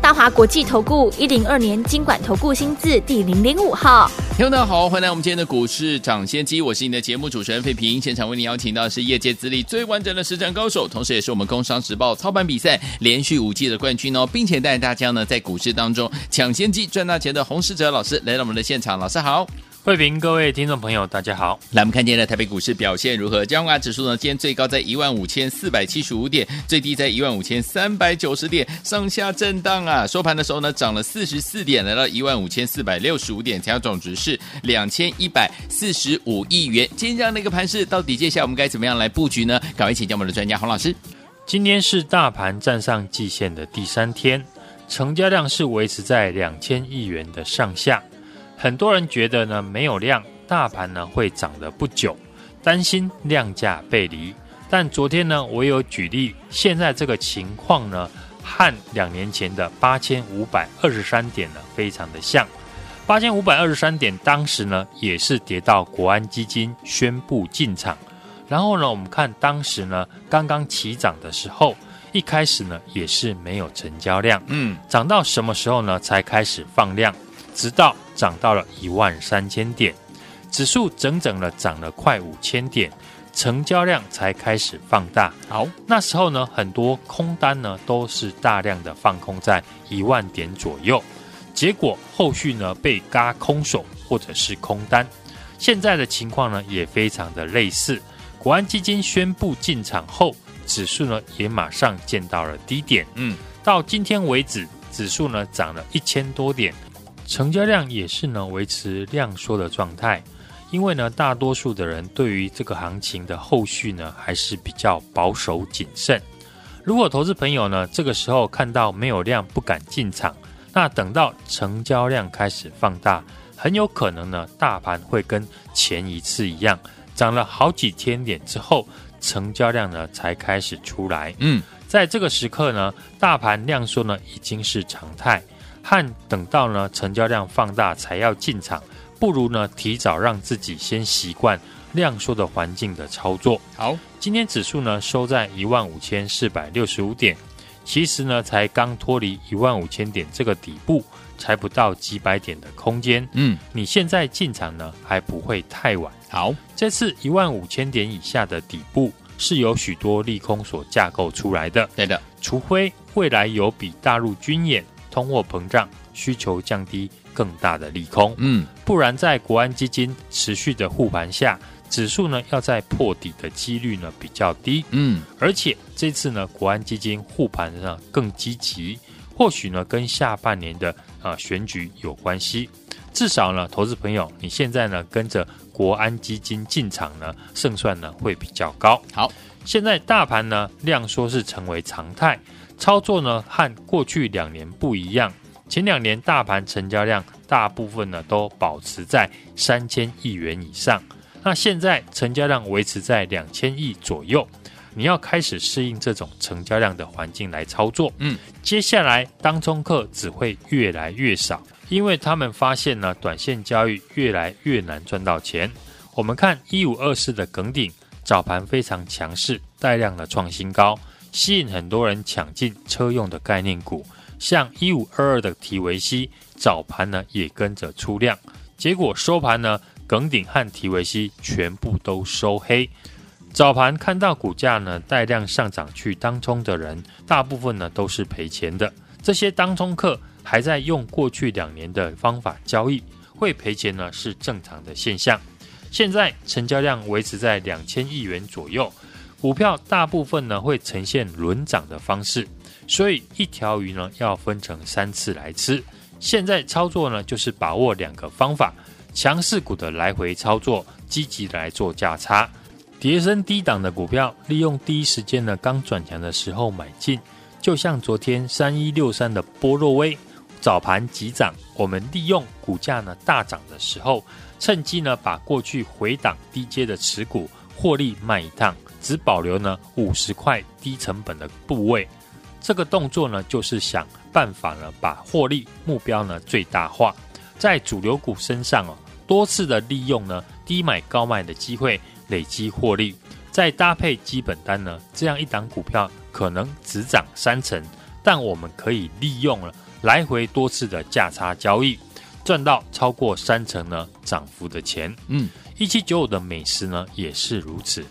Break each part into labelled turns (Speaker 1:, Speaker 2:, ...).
Speaker 1: 大华国际投顾一零二年经管投顾新字第零零五号，
Speaker 2: 听众大家好，欢迎来我们今天的股市抢先机，我是你的节目主持人费平，现场为你邀请到的是业界资历最完整的实战高手，同时也是我们工商时报操盘比赛连续五季的冠军哦，并且带大家呢在股市当中抢先机赚大钱的洪士哲老师来到我们的现场，老师好。
Speaker 3: 慧平，各位听众朋友，大家好。
Speaker 2: 来，我们看今天的台北股市表现如何？加权指数呢？今天最高在一万五千四百七十五点，最低在一万五千三百九十点，上下震荡啊。收盘的时候呢，涨了四十四点，来到一万五千四百六十五点，成交总值是两千一百四十五亿元。今天这样的一个盘势，到底接下来我们该怎么样来布局呢？赶快请教我们的专家洪老师。
Speaker 3: 今天是大盘站上季线的第三天，成交量是维持在两千亿元的上下。很多人觉得呢，没有量。大盘呢会涨得不久，担心量价背离。但昨天呢，我有举例，现在这个情况呢，和两年前的八千五百二十三点呢，非常的像。八千五百二十三点当时呢，也是跌到国安基金宣布进场。然后呢，我们看当时呢，刚刚起涨的时候，一开始呢，也是没有成交量。嗯，涨到什么时候呢，才开始放量？直到涨到了一万三千点。指数整整的涨了快五千点，成交量才开始放大。好，那时候呢，很多空单呢都是大量的放空在一万点左右，结果后续呢被嘎空手或者是空单。现在的情况呢也非常的类似。国安基金宣布进场后，指数呢也马上见到了低点。嗯，到今天为止，指数呢涨了一千多点，成交量也是呢维持量缩的状态。因为呢，大多数的人对于这个行情的后续呢，还是比较保守谨慎。如果投资朋友呢，这个时候看到没有量不敢进场，那等到成交量开始放大，很有可能呢，大盘会跟前一次一样，涨了好几千点之后，成交量呢才开始出来。嗯，在这个时刻呢，大盘量缩呢已经是常态，和等到呢成交量放大才要进场。不如呢，提早让自己先习惯量缩的环境的操作。好，今天指数呢收在一万五千四百六十五点，其实呢才刚脱离一万五千点这个底部，才不到几百点的空间。嗯，你现在进场呢还不会太晚。好，这次一万五千点以下的底部是由许多利空所架构出来的。对的，除非未来有比大陆军演、通货膨胀、需求降低。更大的利空，嗯，不然在国安基金持续的护盘下，指数呢要在破底的几率呢比较低，嗯，而且这次呢国安基金护盘呢更积极，或许呢跟下半年的啊选举有关系，至少呢投资朋友你现在呢跟着国安基金进场呢胜算呢会比较高。好，现在大盘呢量缩是成为常态，操作呢和过去两年不一样。前两年大盘成交量大部分呢都保持在三千亿元以上，那现在成交量维持在两千亿左右，你要开始适应这种成交量的环境来操作。嗯，接下来当冲客只会越来越少，因为他们发现呢短线交易越来越难赚到钱。我们看一五二四的梗顶早盘非常强势，带量的创新高，吸引很多人抢进车用的概念股。像一五二二的提维西早盘呢也跟着出量，结果收盘呢，耿鼎和提维西全部都收黑。早盘看到股价呢带量上涨去当冲的人，大部分呢都是赔钱的。这些当冲客还在用过去两年的方法交易，会赔钱呢是正常的现象。现在成交量维持在两千亿元左右，股票大部分呢会呈现轮涨的方式。所以一条鱼呢要分成三次来吃。现在操作呢就是把握两个方法：强势股的来回操作，积极来做价差；跌升低档的股票，利用第一时间呢刚转强的时候买进。就像昨天三一六三的波若威早盘急涨，我们利用股价呢大涨的时候，趁机呢把过去回档低阶的持股获利卖一趟。只保留呢五十块低成本的部位。这个动作呢，就是想办法呢，把获利目标呢最大化，在主流股身上哦，多次的利用呢低买高卖的机会累积获利，再搭配基本单呢，这样一档股票可能只涨三成，但我们可以利用了来回多次的价差交易，赚到超过三成呢涨幅的钱。嗯，一七九五的美食呢也是如此，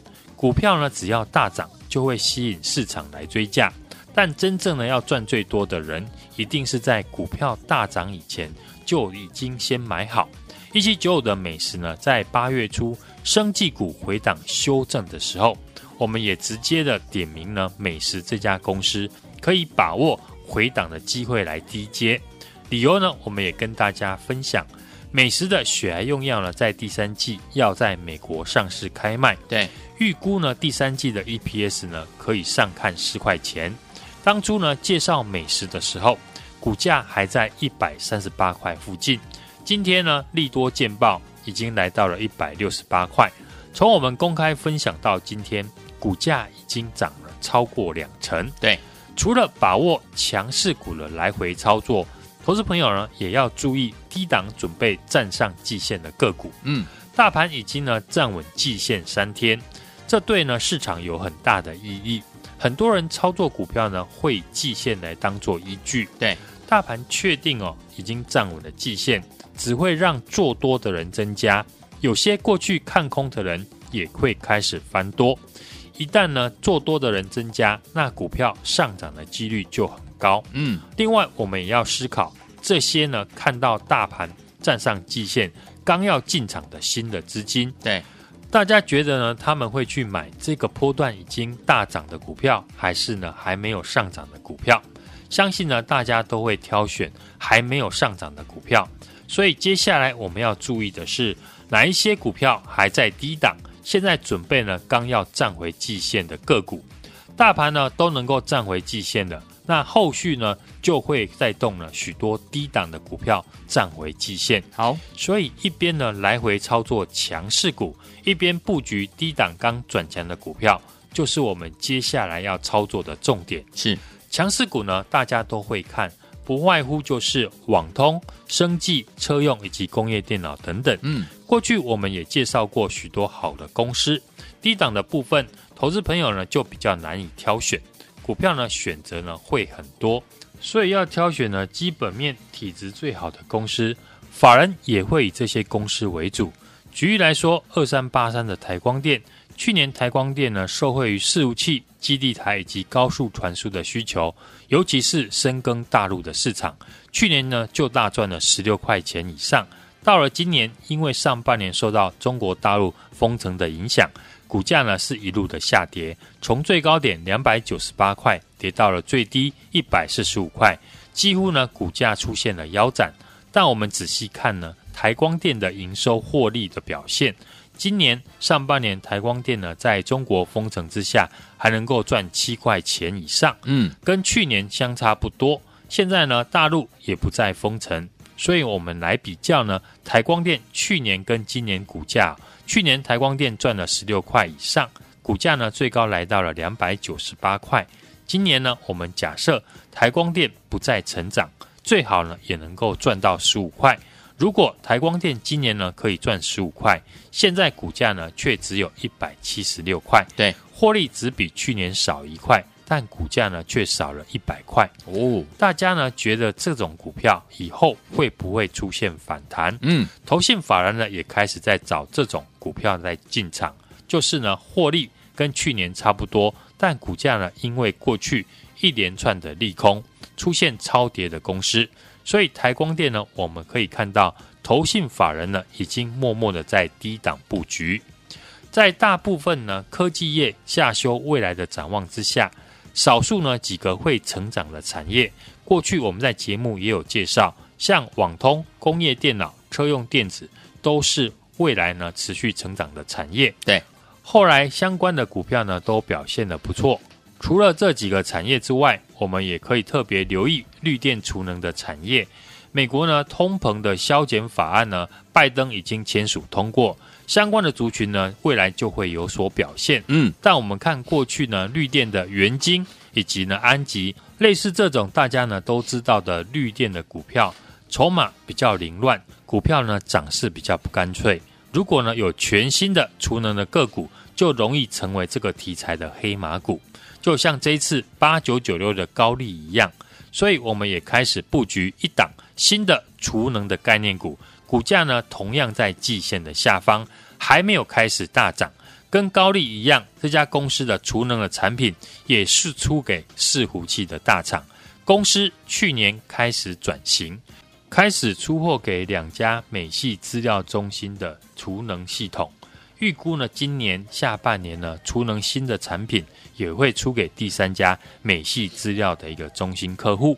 Speaker 3: 股票呢只要大涨就会吸引市场来追价，但真正呢要赚最多的人，一定是在股票大涨以前就已经先买好。一七九五的美食呢，在八月初生技股回档修正的时候，我们也直接的点名呢，美食这家公司可以把握回档的机会来低接。理由呢，我们也跟大家分享，美食的血癌用药呢，在第三季要在美国上市开卖，对，预估呢第三季的 EPS 呢可以上看十块钱。当初呢介绍美食的时候，股价还在一百三十八块附近。今天呢，利多见报已经来到了一百六十八块。从我们公开分享到今天，股价已经涨了超过两成。对，除了把握强势股的来回操作，投资朋友呢也要注意低档准备站上季线的个股。嗯，大盘已经呢站稳季线三天，这对呢市场有很大的意义。很多人操作股票呢会以季线来当做依据。对，大盘确定哦已经站稳了季线。只会让做多的人增加，有些过去看空的人也会开始翻多。一旦呢做多的人增加，那股票上涨的几率就很高。嗯，另外我们也要思考这些呢，看到大盘站上季线，刚要进场的新的资金，对大家觉得呢，他们会去买这个波段已经大涨的股票，还是呢还没有上涨的股票？相信呢大家都会挑选还没有上涨的股票。所以接下来我们要注意的是，哪一些股票还在低档，现在准备呢刚要站回季线的个股，大盘呢都能够站回季线的，那后续呢就会带动了许多低档的股票站回季线。好，所以一边呢来回操作强势股，一边布局低档刚转强的股票，就是我们接下来要操作的重点。是强势股呢，大家都会看。不外乎就是网通、生技、车用以及工业电脑等等。嗯，过去我们也介绍过许多好的公司，低档的部分，投资朋友呢就比较难以挑选，股票呢选择呢会很多，所以要挑选呢基本面体质最好的公司，法人也会以这些公司为主。举例来说，二三八三的台光电。去年台光电呢，受惠于伺服器、基地台以及高速传输的需求，尤其是深耕大陆的市场，去年呢就大赚了十六块钱以上。到了今年，因为上半年受到中国大陆封城的影响，股价呢是一路的下跌，从最高点两百九十八块跌到了最低一百四十五块，几乎呢股价出现了腰斩。但我们仔细看呢，台光电的营收获利的表现。今年上半年，台光电呢，在中国封城之下，还能够赚七块钱以上，嗯，跟去年相差不多。现在呢，大陆也不再封城，所以我们来比较呢，台光电去年跟今年股价，去年台光电赚了十六块以上，股价呢最高来到了两百九十八块。今年呢，我们假设台光电不再成长，最好呢也能够赚到十五块。如果台光电今年呢可以赚十五块，现在股价呢却只有一百七十六块，对，获利只比去年少一块，但股价呢却少了一百块哦。大家呢觉得这种股票以后会不会出现反弹？嗯，投信法人呢也开始在找这种股票在进场，就是呢获利跟去年差不多，但股价呢因为过去一连串的利空出现超跌的公司。所以台光电呢，我们可以看到，投信法人呢已经默默的在低档布局，在大部分呢科技业下修未来的展望之下，少数呢几个会成长的产业，过去我们在节目也有介绍，像网通、工业电脑、车用电子，都是未来呢持续成长的产业。对，后来相关的股票呢都表现得不错。除了这几个产业之外，我们也可以特别留意绿电储能的产业。美国呢，通膨的削减法案呢，拜登已经签署通过，相关的族群呢，未来就会有所表现。
Speaker 2: 嗯，
Speaker 3: 但我们看过去呢，绿电的元晶以及呢安吉，类似这种大家呢都知道的绿电的股票，筹码比较凌乱，股票呢涨势比较不干脆。如果呢有全新的储能的个股，就容易成为这个题材的黑马股，就像这一次八九九六的高利一样。所以我们也开始布局一档新的储能的概念股，股价呢同样在季线的下方，还没有开始大涨。跟高力一样，这家公司的储能的产品也是出给伺服器的大厂。公司去年开始转型，开始出货给两家美系资料中心的储能系统。预估呢，今年下半年呢，储能新的产品也会出给第三家美系资料的一个中心客户。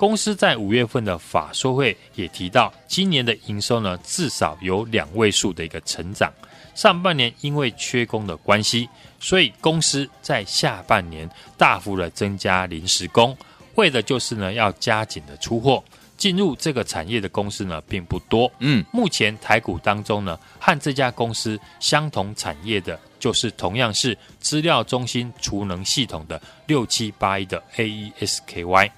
Speaker 3: 公司在五月份的法说会也提到，今年的营收呢，至少有两位数的一个成长。上半年因为缺工的关系，所以公司在下半年大幅的增加临时工，为的就是呢，要加紧的出货。进入这个产业的公司呢，并不多。
Speaker 2: 嗯，
Speaker 3: 目前台股当中呢，和这家公司相同产业的，就是同样是资料中心储能系统的六七八一的 AESKY。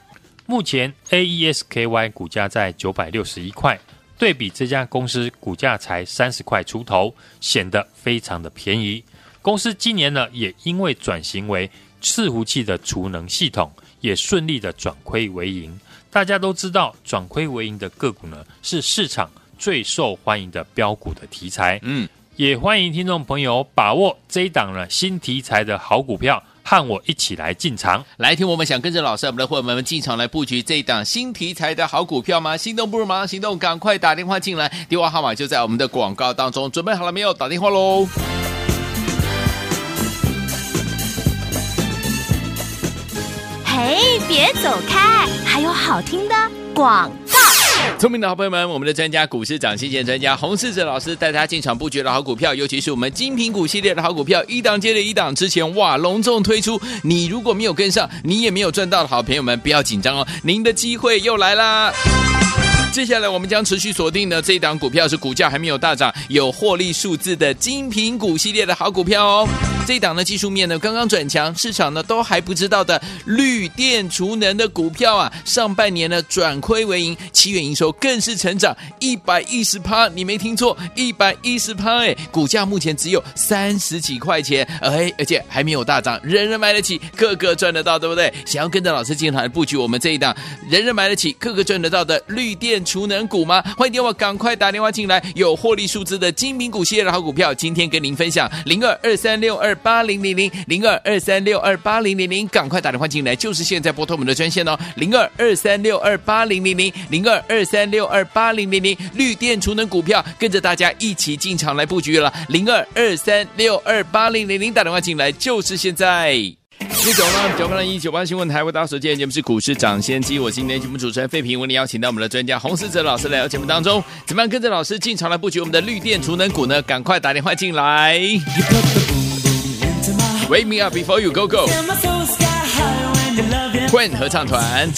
Speaker 3: 目前 AESKY 股价在九百六十一块，对比这家公司股价才三十块出头，显得非常的便宜。公司今年呢，也因为转型为伺服器的储能系统，也顺利的转亏为盈。大家都知道，转亏为盈的个股呢，是市场最受欢迎的标股的题材。
Speaker 2: 嗯，
Speaker 3: 也欢迎听众朋友把握这一档呢新题材的好股票，和我一起来进场。
Speaker 2: 来听我们想跟着老师，我们的伙伴们进场来布局这一档新题材的好股票吗？心动不如马上行动，赶快打电话进来，电话号码就在我们的广告当中。准备好了没有？打电话喽！
Speaker 1: 嘿，别走开，还有好听的广告。
Speaker 2: 聪明的好朋友们，我们的专家股市涨跌线专家洪世哲老师带大家进场布局的好股票，尤其是我们精品股系列的好股票，一档接着一档，之前哇隆重推出，你如果没有跟上，你也没有赚到的好朋友们，不要紧张哦，您的机会又来啦！接下来我们将持续锁定的这一档股票是股价还没有大涨，有获利数字的精品股系列的好股票哦。这一档呢技术面呢刚刚转强，市场呢都还不知道的绿电储能的股票啊，上半年呢转亏为盈，七月营收更是成长一百一十趴，你没听错，一百一十趴哎，股价目前只有三十几块钱，哎，而且还没有大涨，人人买得起，个个赚得到，对不对？想要跟着老师进场来布局我们这一档人人买得起，个个赚得到的绿电。储能股吗？欢迎电话赶快打电话进来，有获利数字的精品股系列的好股票，今天跟您分享。零二二三六二八零零零零二二三六二八零零零，赶快打电话进来，就是现在拨通我们的专线哦，零二二三六二八零零零零二二三六二八零零零，绿电储能股票，跟着大家一起进场来布局了，零二二三六二八零零零，打电话进来。就是现在。九八九八零一九八新闻台，为大家所见节目是股市涨先机。我今天节目主持人费平为您邀请到我们的专家洪思哲老师来到节目当中，怎么样跟着老师进场来布局我们的绿电储能股呢？赶快打电话进来。Wake me up before you go go。Queen 合唱团。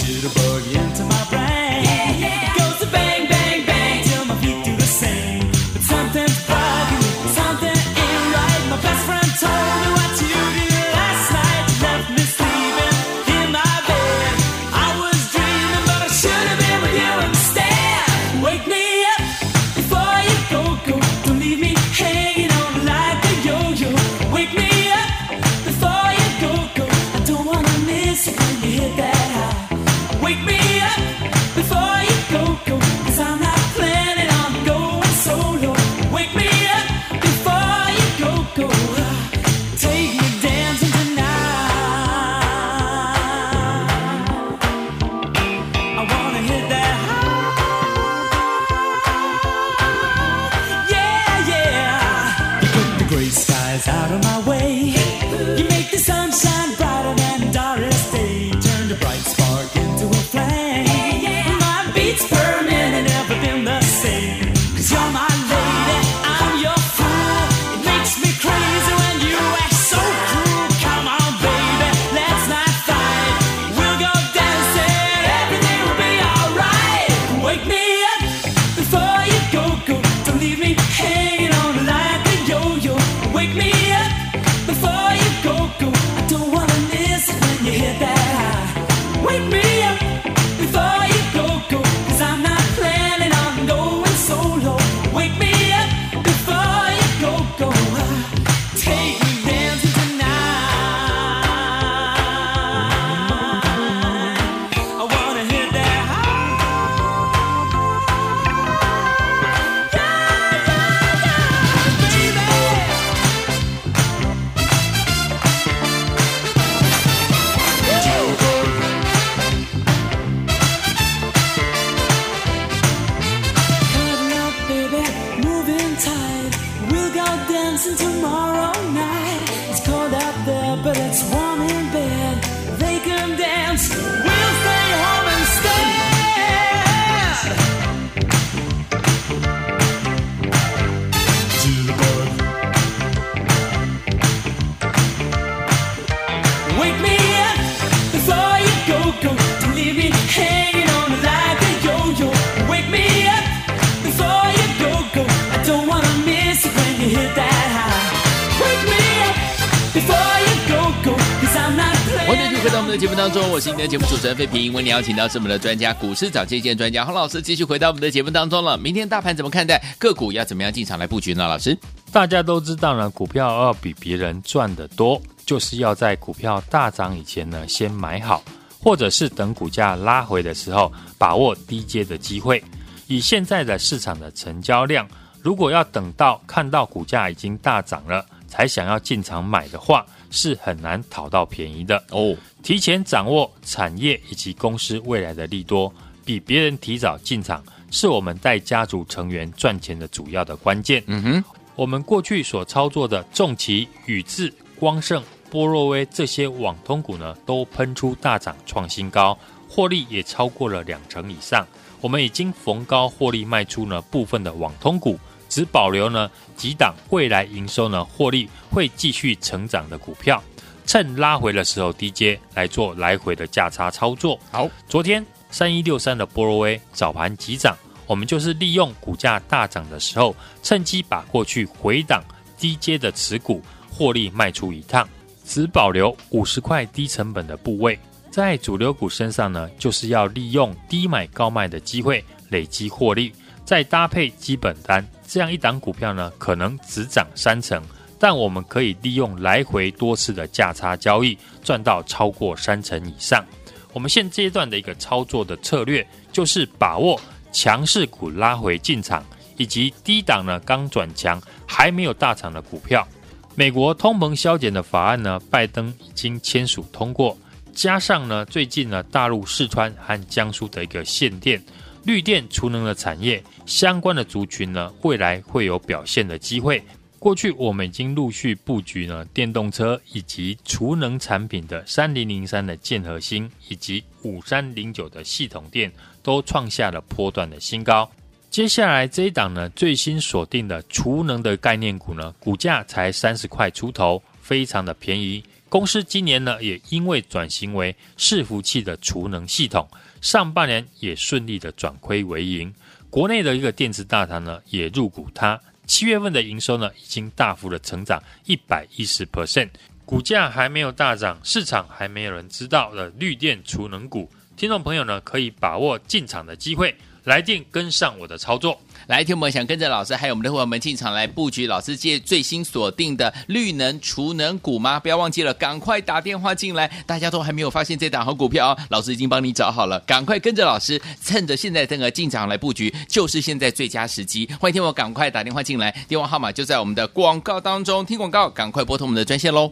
Speaker 2: 节目主持人费平。为你邀请到是我们的专家，股市涨跌见专家洪老师，继续回到我们的节目当中了。明天大盘怎么看待？个股要怎么样进场来布局呢？老师，
Speaker 3: 大家都知道呢，股票要比别人赚得多，就是要在股票大涨以前呢，先买好，或者是等股价拉回的时候，把握低阶的机会。以现在的市场的成交量，如果要等到看到股价已经大涨了，才想要进场买的话，是很难讨到便宜的哦。提前掌握产业以及公司未来的利多，比别人提早进场，是我们带家族成员赚钱的主要的关键。嗯哼，我们过去所操作的重旗、宇智、光盛、波若威这些网通股呢，都喷出大涨创新高，获利也超过了两成以上。我们已经逢高获利卖出了部分的网通股。只保留呢几档未来营收呢获利会继续成长的股票，趁拉回的时候低接来做来回的价差操作。好，昨天三一六三的波罗威早盘急涨，我们就是利用股价大涨的时候，趁机把过去回档低接的持股获利卖出一趟，只保留五十块低成本的部位，在主流股身上呢，就是要利用低买高卖的机会累积获利。再搭配基本单，这样一档股票呢，可能只涨三成，但我们可以利用来回多次的价差交易，赚到超过三成以上。我们现阶段的一个操作的策略，就是把握强势股拉回进场，以及低档呢刚转强还没有大涨的股票。美国通膨削减的法案呢，拜登已经签署通过，加上呢最近呢大陆四川和江苏的一个限电。绿电储能的产业相关的族群呢，未来会有表现的机会。过去我们已经陆续布局呢电动车以及储能产品的三零零三的建和兴以及五三零九的系统电都创下了波段的新高。接下来这一档呢，最新锁定的储能的概念股呢，股价才三十块出头，非常的便宜。公司今年呢，也因为转型为伺服器的储能系统。上半年也顺利的转亏为盈，国内的一个电子大厂呢也入股它，七月份的营收呢已经大幅的成长一百一十 percent，股价还没有大涨，市场还没有人知道的绿电储能股，听众朋友呢可以把握进场的机会，来电跟上我的操作。
Speaker 2: 来，听我们想跟着老师，还有我们的伙伴们进场来布局老师界最新锁定的绿能储能股吗？不要忘记了，赶快打电话进来。大家都还没有发现这档好股票哦，老师已经帮你找好了，赶快跟着老师，趁着现在这个进场来布局，就是现在最佳时机。欢迎听我赶快打电话进来，电话号码就在我们的广告当中。听广告，赶快拨通我们的专线喽。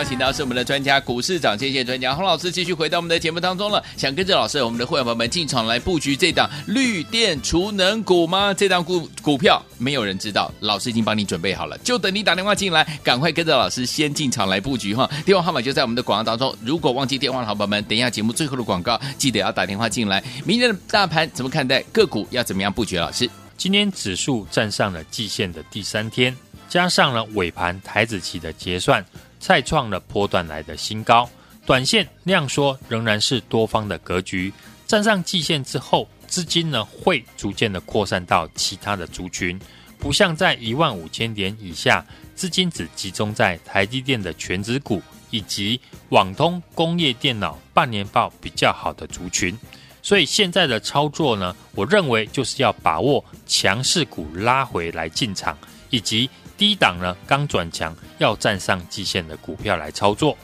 Speaker 2: 邀请到是我们的专家股市涨跌线专家洪老师，继续回到我们的节目当中了。想跟着老师，我们的会员朋友们进场来布局这档绿电储能股吗？这档股股票没有人知道，老师已经帮你准备好了，就等你打电话进来，赶快跟着老师先进场来布局哈。电话号码就在我们的广告当中。如果忘记电话的好朋友们，等一下节目最后的广告记得要打电话进来。明天的大盘怎么看待？个股要怎么样布局？老师，
Speaker 3: 今天指数站上了季线的第三天，加上了尾盘台子期的结算。再创了波段来的新高，短线量缩仍然是多方的格局。站上季线之后，资金呢会逐渐的扩散到其他的族群，不像在一万五千点以下，资金只集中在台积电的全值股以及网通、工业电脑半年报比较好的族群。所以现在的操作呢，我认为就是要把握强势股拉回来进场，以及。低档呢，刚转强要站上季线的股票来操作。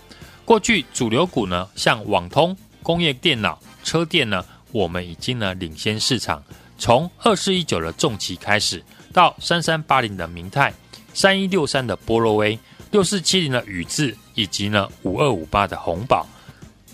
Speaker 3: 过去主流股呢，像网通、工业电脑、车电呢，我们已经呢领先市场。从二四一九的重骑开始，到三三八零的明泰、三一六三的波罗威、六四七零的宇智，以及呢五二五八的鸿宝，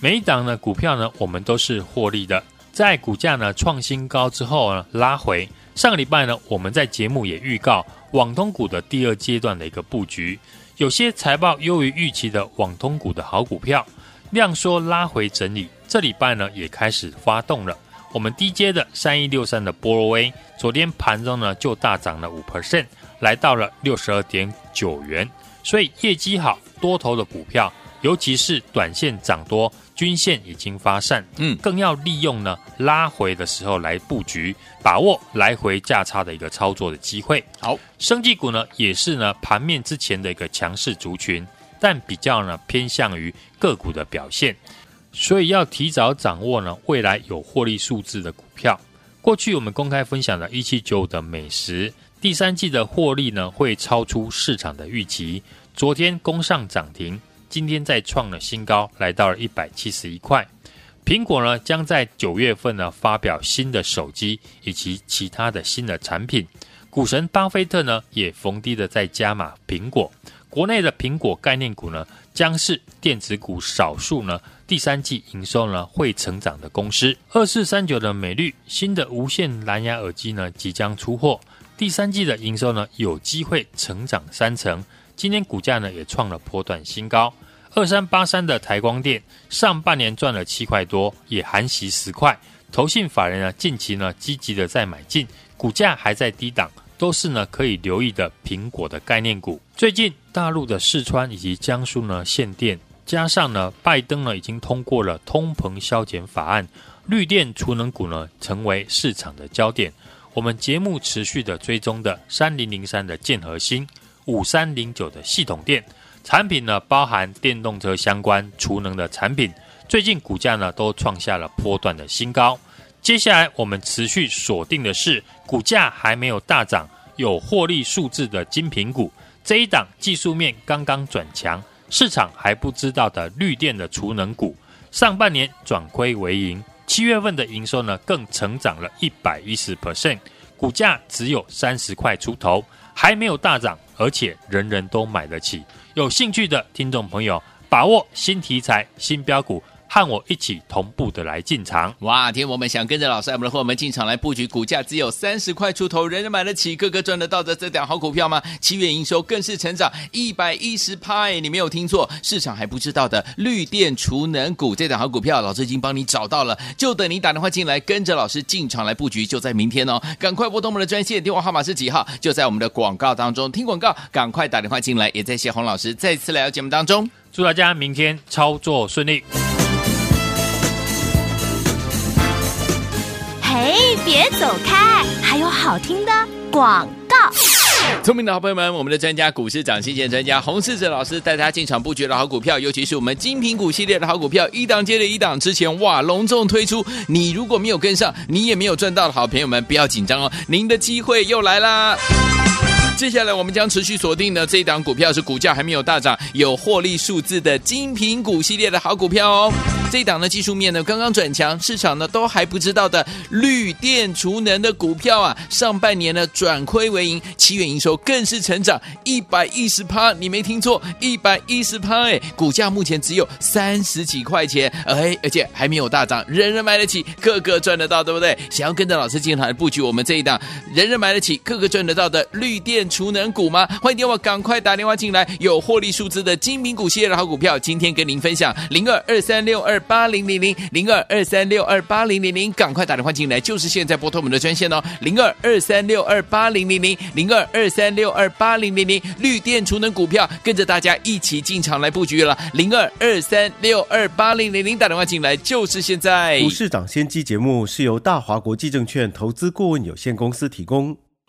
Speaker 3: 每一档呢股票呢，我们都是获利的。在股价呢创新高之后呢拉回，上个礼拜呢我们在节目也预告网通股的第二阶段的一个布局。有些财报优于预期的网通股的好股票，量缩拉回整理，这礼拜呢也开始发动了。我们低阶的三一六三的波罗威，昨天盘中呢就大涨了五 percent，来到了六十二点九元。所以业绩好多头的股票，尤其是短线涨多。均线已经发散，嗯，更要利用呢拉回的时候来布局，把握来回价差的一个操作的机会。好，生技股呢也是呢盘面之前的一个强势族群，但比较呢偏向于个股的表现，所以要提早掌握呢未来有获利数字的股票。过去我们公开分享的一七九五的美食，第三季的获利呢会超出市场的预期，昨天攻上涨停。今天再创了新高，来到了一百七十一块。苹果呢将在九月份呢发表新的手机以及其他的新的产品。股神巴菲特呢也逢低的在加码苹果。国内的苹果概念股呢将是电子股少数呢第三季营收呢会成长的公司。二四三九的美绿新的无线蓝牙耳机呢即将出货，第三季的营收呢有机会成长三成。今天股价呢也创了波段新高，二三八三的台光电上半年赚了七块多，也含息十块。投信法人呢近期呢积极的在买进，股价还在低档，都是呢可以留意的苹果的概念股。最近大陆的四川以及江苏呢限电，加上呢拜登呢已经通过了通膨削减法案，绿电储能股呢成为市场的焦点。我们节目持续的追踪的三零零三的建核心。五三零九的系统电产品呢，包含电动车相关储能的产品，最近股价呢都创下了波段的新高。接下来我们持续锁定的是股价还没有大涨、有获利数字的精品股。这一档技术面刚刚转强，市场还不知道的绿电的储能股，上半年转亏为盈，七月份的营收呢更成长了一百一十 percent，股价只有三十块出头，还没有大涨。而且人人都买得起，有兴趣的听众朋友，把握新题材、新标股。和我一起同步的来进场
Speaker 2: 哇！天，我们想跟着老师，我们的伙伴进场来布局，股价只有三十块出头，人人买得起，个个赚得到的这档好股票吗？七月营收更是成长一百一十趴，你没有听错，市场还不知道的绿电储能股这档好股票，老师已经帮你找到了，就等你打电话进来，跟着老师进场来布局，就在明天哦！赶快拨通我们的专线电话号码是几号？就在我们的广告当中，听广告，赶快打电话进来，也在谢洪老师再次来到节目当中，
Speaker 3: 祝大家明天操作顺利。
Speaker 1: 嘿，别走开！还有好听的广告。
Speaker 2: 聪明的好朋友们，我们的专家股市涨新鲜专家洪世哲老师带大家进场布局的好股票，尤其是我们精品股系列的好股票，一档接着一档。之前哇，隆重推出，你如果没有跟上，你也没有赚到的好朋友们，不要紧张哦，您的机会又来啦！接下来我们将持续锁定的这一档股票是股价还没有大涨、有获利数字的精品股系列的好股票哦。这一档呢，技术面呢刚刚转强，市场呢都还不知道的绿电储能的股票啊，上半年呢转亏为盈，七月营收更是成长一百一十趴，你没听错，一百一十趴哎，股价目前只有三十几块钱，哎，而且还没有大涨，人人买得起，个个赚得到，对不对？想要跟着老师进来布局我们这一档人人买得起，个个赚得到的绿电储能股吗？欢迎电话赶快打电话进来，有获利数字的精品股系列的好股票，今天跟您分享零二二三六二。八零零零零二二三六二八零零零，赶快打电话进来，就是现在拨通我们的专线哦，零二二三六二八零零零零二二三六二八零零零，绿电储能股票，跟着大家一起进场来布局了，零二二三六二八零零零，打电话进来就是现在。
Speaker 4: 股市涨先机节目是由大华国际证券投资顾问有限公司提供，